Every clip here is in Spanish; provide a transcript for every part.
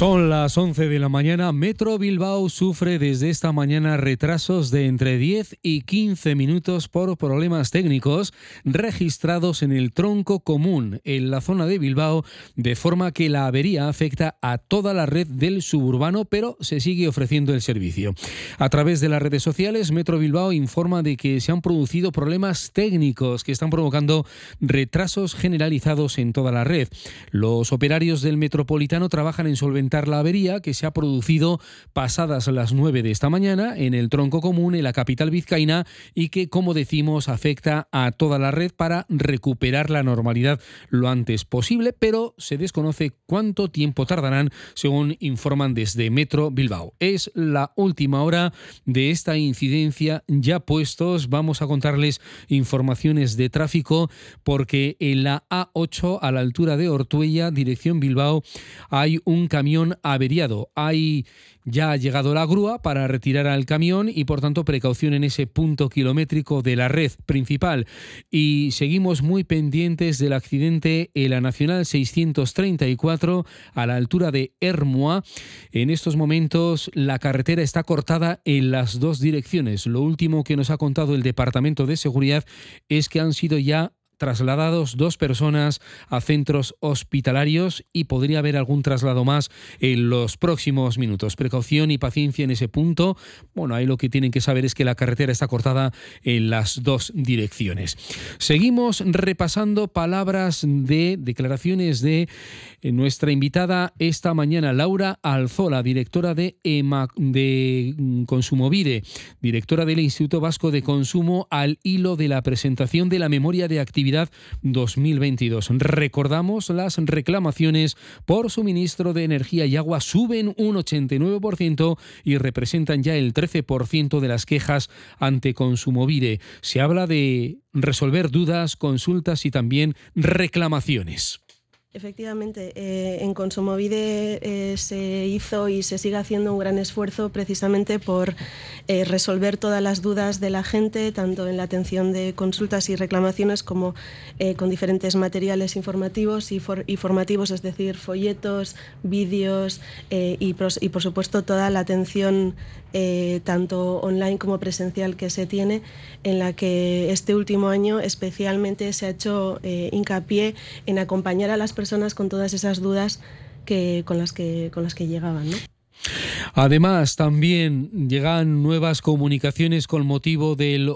Son las 11 de la mañana. Metro Bilbao sufre desde esta mañana retrasos de entre 10 y 15 minutos por problemas técnicos registrados en el tronco común en la zona de Bilbao, de forma que la avería afecta a toda la red del suburbano, pero se sigue ofreciendo el servicio. A través de las redes sociales, Metro Bilbao informa de que se han producido problemas técnicos que están provocando retrasos generalizados en toda la red. Los operarios del metropolitano trabajan en la avería que se ha producido pasadas las 9 de esta mañana en el tronco común en la capital vizcaína y que, como decimos, afecta a toda la red para recuperar la normalidad lo antes posible, pero se desconoce cuánto tiempo tardarán, según informan desde Metro Bilbao. Es la última hora de esta incidencia ya puestos. Vamos a contarles informaciones de tráfico porque en la A8 a la altura de Ortuella, dirección Bilbao, hay un camión averiado. Hay ya ha llegado la grúa para retirar al camión y por tanto precaución en ese punto kilométrico de la red principal. Y seguimos muy pendientes del accidente en la Nacional 634 a la altura de Hermoa. En estos momentos la carretera está cortada en las dos direcciones. Lo último que nos ha contado el Departamento de Seguridad es que han sido ya trasladados dos personas a centros hospitalarios y podría haber algún traslado más en los próximos minutos. Precaución y paciencia en ese punto. Bueno, ahí lo que tienen que saber es que la carretera está cortada en las dos direcciones. Seguimos repasando palabras de declaraciones de nuestra invitada esta mañana, Laura Alzola, directora de, EMA, de Consumovide, directora del Instituto Vasco de Consumo, al hilo de la presentación de la memoria de actividad 2022. Recordamos las reclamaciones por suministro de energía y agua suben un 89% y representan ya el 13% de las quejas ante Consumovide. Se habla de resolver dudas, consultas y también reclamaciones. Efectivamente, eh, en Consumovide eh, se hizo y se sigue haciendo un gran esfuerzo precisamente por eh, resolver todas las dudas de la gente, tanto en la atención de consultas y reclamaciones como con diferentes materiales informativos y, formativos, es decir, folletos, vídeos y, y, por supuesto toda la atención tanto online como presencial que se tiene, en la que este último año especialmente se ha hecho hincapié en acompañar a las personas personas con todas esas dudas que, con, las que, con las que llegaban. Además, también llegan nuevas comunicaciones con motivo del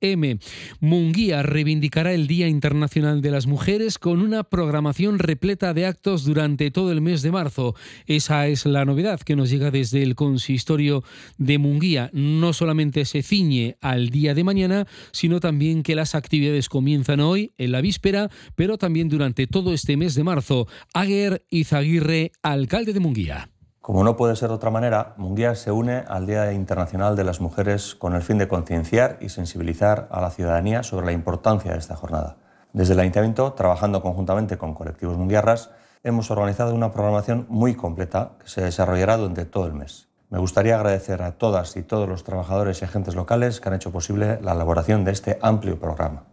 8M. Munguía reivindicará el Día Internacional de las Mujeres con una programación repleta de actos durante todo el mes de marzo. Esa es la novedad que nos llega desde el consistorio de Munguía. No solamente se ciñe al día de mañana, sino también que las actividades comienzan hoy, en la víspera, pero también durante todo este mes de marzo. Aguer Izaguirre, alcalde de Munguía. Como no puede ser de otra manera, Munguía se une al Día Internacional de las Mujeres con el fin de concienciar y sensibilizar a la ciudadanía sobre la importancia de esta jornada. Desde el Ayuntamiento, trabajando conjuntamente con colectivos munguiarras, hemos organizado una programación muy completa que se desarrollará durante todo el mes. Me gustaría agradecer a todas y todos los trabajadores y agentes locales que han hecho posible la elaboración de este amplio programa.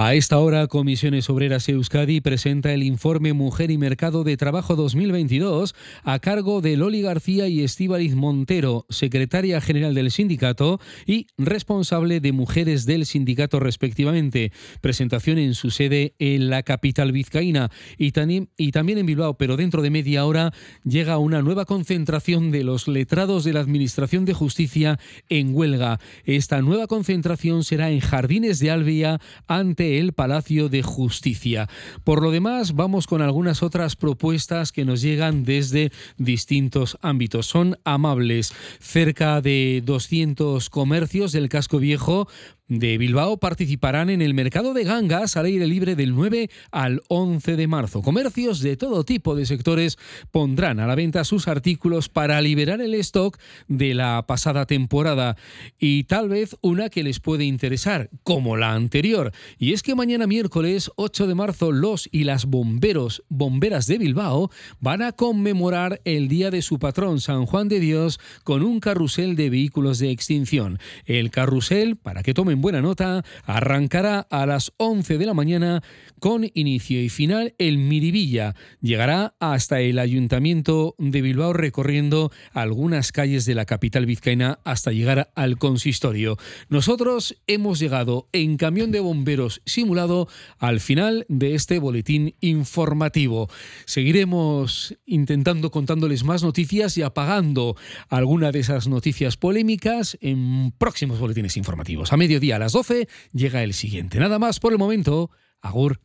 A esta hora, Comisiones Obreras Euskadi presenta el informe Mujer y Mercado de Trabajo 2022 a cargo de Loli García y Estíbaliz Montero, secretaria general del sindicato y responsable de mujeres del sindicato respectivamente. Presentación en su sede en la capital vizcaína y, y también en Bilbao, pero dentro de media hora llega una nueva concentración de los letrados de la Administración de Justicia en huelga. Esta nueva concentración será en Jardines de Albia ante el Palacio de Justicia. Por lo demás, vamos con algunas otras propuestas que nos llegan desde distintos ámbitos. Son amables. Cerca de 200 comercios del casco viejo de Bilbao participarán en el mercado de gangas al aire libre del 9 al 11 de marzo. Comercios de todo tipo de sectores pondrán a la venta sus artículos para liberar el stock de la pasada temporada y tal vez una que les puede interesar, como la anterior. Y es que mañana miércoles 8 de marzo los y las bomberos, bomberas de Bilbao van a conmemorar el día de su patrón San Juan de Dios con un carrusel de vehículos de extinción. El carrusel, para que tomen en buena nota, arrancará a las 11 de la mañana con inicio y final el Miribilla. Llegará hasta el Ayuntamiento de Bilbao recorriendo algunas calles de la capital vizcaína hasta llegar al consistorio. Nosotros hemos llegado en camión de bomberos simulado al final de este boletín informativo. Seguiremos intentando contándoles más noticias y apagando alguna de esas noticias polémicas en próximos boletines informativos. A mediodía a las 12 llega el siguiente. Nada más por el momento. Agur.